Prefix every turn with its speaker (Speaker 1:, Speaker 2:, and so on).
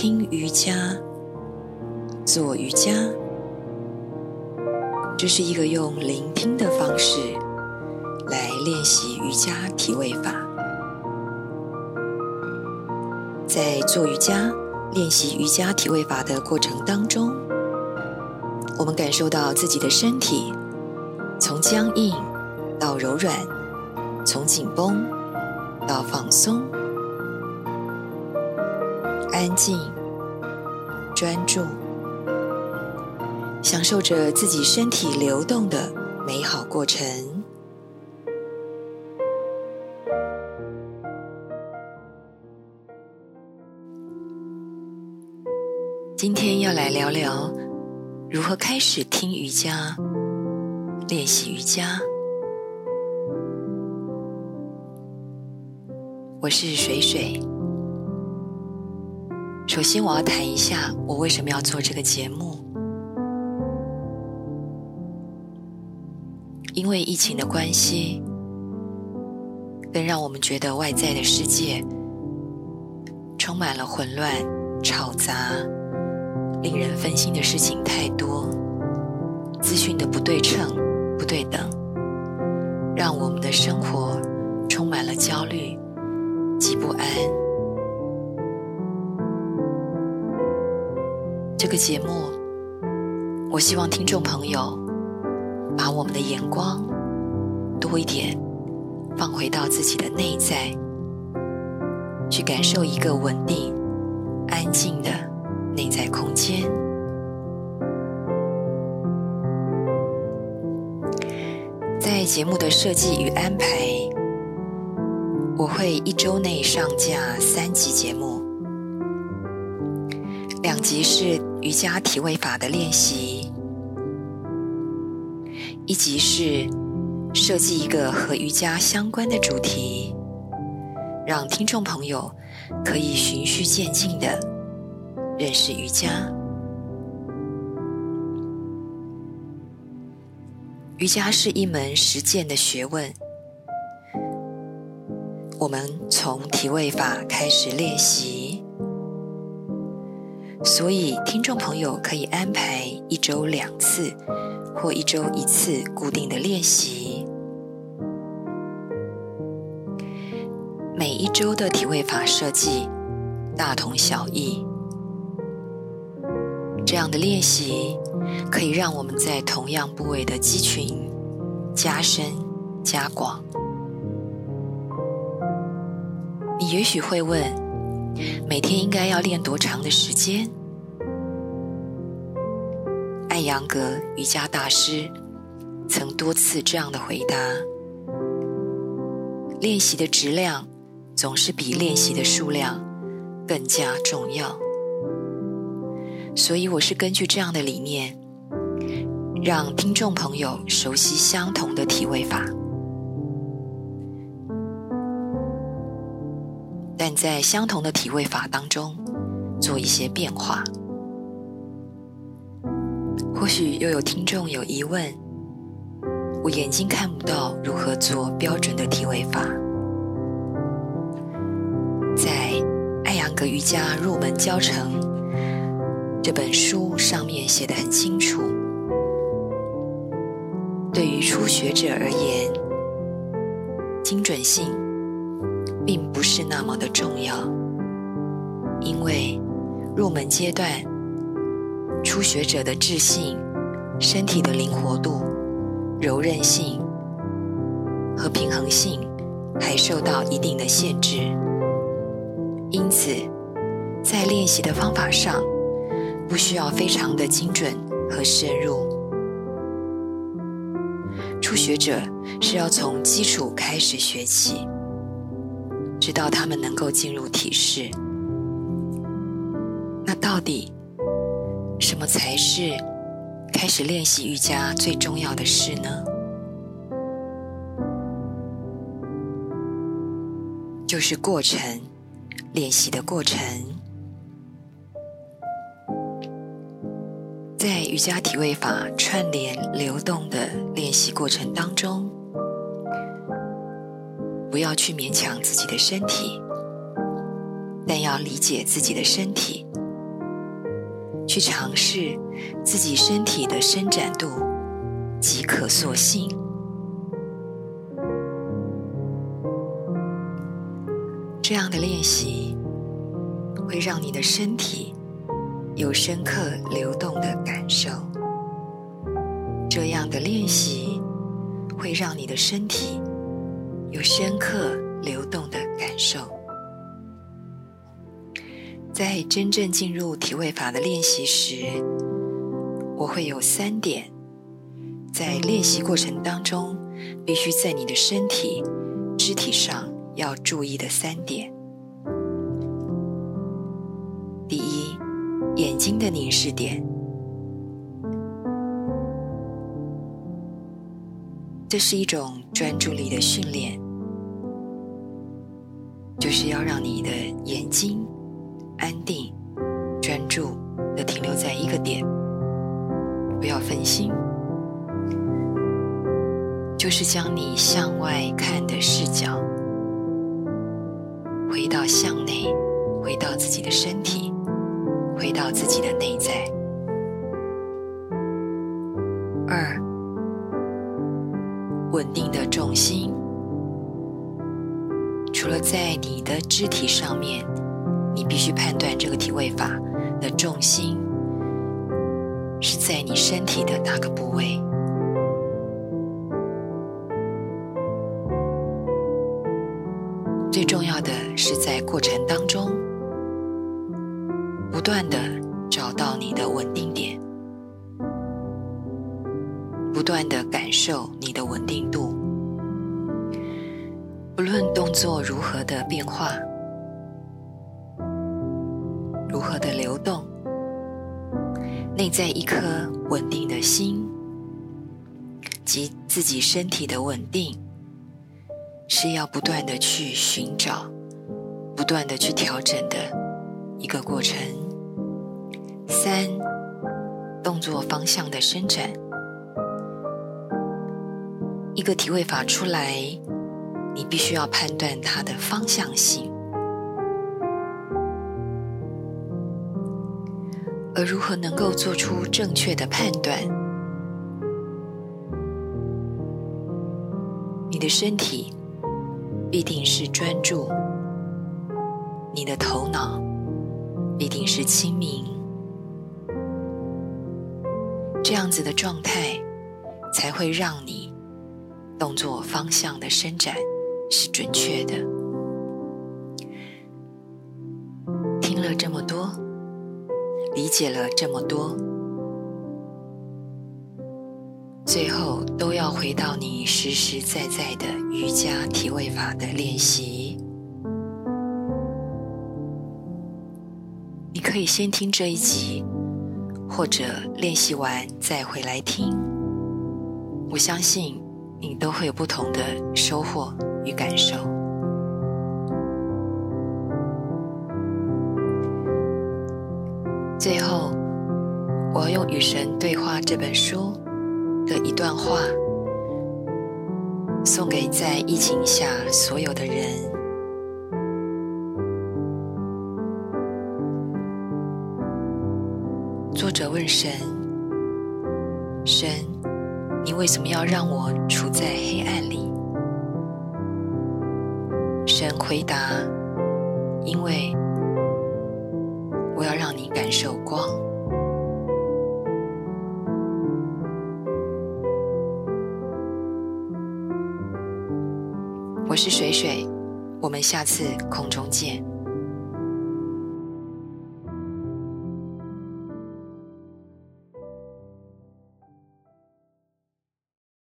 Speaker 1: 听瑜伽、做瑜伽，这是一个用聆听的方式来练习瑜伽体位法。在做瑜伽、练习瑜伽体位法的过程当中，我们感受到自己的身体从僵硬到柔软，从紧绷到放松。安静、专注，享受着自己身体流动的美好过程。今天要来聊聊如何开始听瑜伽、练习瑜伽。我是水水。首先，我要谈一下我为什么要做这个节目。因为疫情的关系，更让我们觉得外在的世界充满了混乱、吵杂、令人分心的事情太多，资讯的不对称、不对等，让我们的生活充满了焦虑及不安。这个节目，我希望听众朋友把我们的眼光多一点放回到自己的内在，去感受一个稳定、安静的内在空间。在节目的设计与安排，我会一周内上架三集节目，两集是。瑜伽体位法的练习，一集是设计一个和瑜伽相关的主题，让听众朋友可以循序渐进的认识瑜伽。瑜伽是一门实践的学问，我们从体位法开始练习。所以，听众朋友可以安排一周两次或一周一次固定的练习。每一周的体位法设计大同小异，这样的练习可以让我们在同样部位的肌群加深加广。你也许会问。每天应该要练多长的时间？艾扬格瑜伽大师曾多次这样的回答：练习的质量总是比练习的数量更加重要。所以，我是根据这样的理念，让听众朋友熟悉相同的体位法。但在相同的体位法当中做一些变化。或许又有听众有疑问：我眼睛看不到，如何做标准的体位法？在《艾扬格瑜伽入门教程》这本书上面写的很清楚，对于初学者而言，精准性。并不是那么的重要，因为入门阶段，初学者的智性、身体的灵活度、柔韧性和平衡性还受到一定的限制，因此在练习的方法上不需要非常的精准和深入。初学者是要从基础开始学起。直到他们能够进入体式，那到底什么才是开始练习瑜伽最重要的事呢？就是过程，练习的过程，在瑜伽体位法串联流动的练习过程当中。不要去勉强自己的身体，但要理解自己的身体去尝试自己身体的伸展度及可塑性。这样的练习会让你的身体有深刻流动的感受。这样的练习会让你的身体有深刻流动的感受。在真正进入体位法的练习时，我会有三点，在练习过程当中必须在你的身体、肢体上要注意的三点。第一，眼睛的凝视点，这是一种专注力的训练，就是要让你的眼睛。安定、专注的停留在一个点，不要分心，就是将你向外看的视角回到向内，回到自己的身体，回到自己的内在。二，稳定的重心，除了在你的肢体上面。你必须判断这个体位法的重心是在你身体的哪个部位。最重要的是在过程当中不断的找到你的稳定点，不断的感受你的稳定度，不论动作如何的变化。如何的流动？内在一颗稳定的心，及自己身体的稳定，是要不断的去寻找、不断的去调整的一个过程。三，动作方向的伸展，一个体位法出来，你必须要判断它的方向性。而如何能够做出正确的判断？你的身体必定是专注，你的头脑必定是清明，这样子的状态才会让你动作方向的伸展是准确的。理解了这么多，最后都要回到你实实在在的瑜伽体位法的练习。你可以先听这一集，或者练习完再回来听。我相信你都会有不同的收获与感受。最后，我要用《与神对话》这本书的一段话，送给在疫情下所有的人。作者问神：“神，你为什么要让我处在黑暗里？”神回答：“因为。”我要让你感受光。我是水水，我们下次空中见。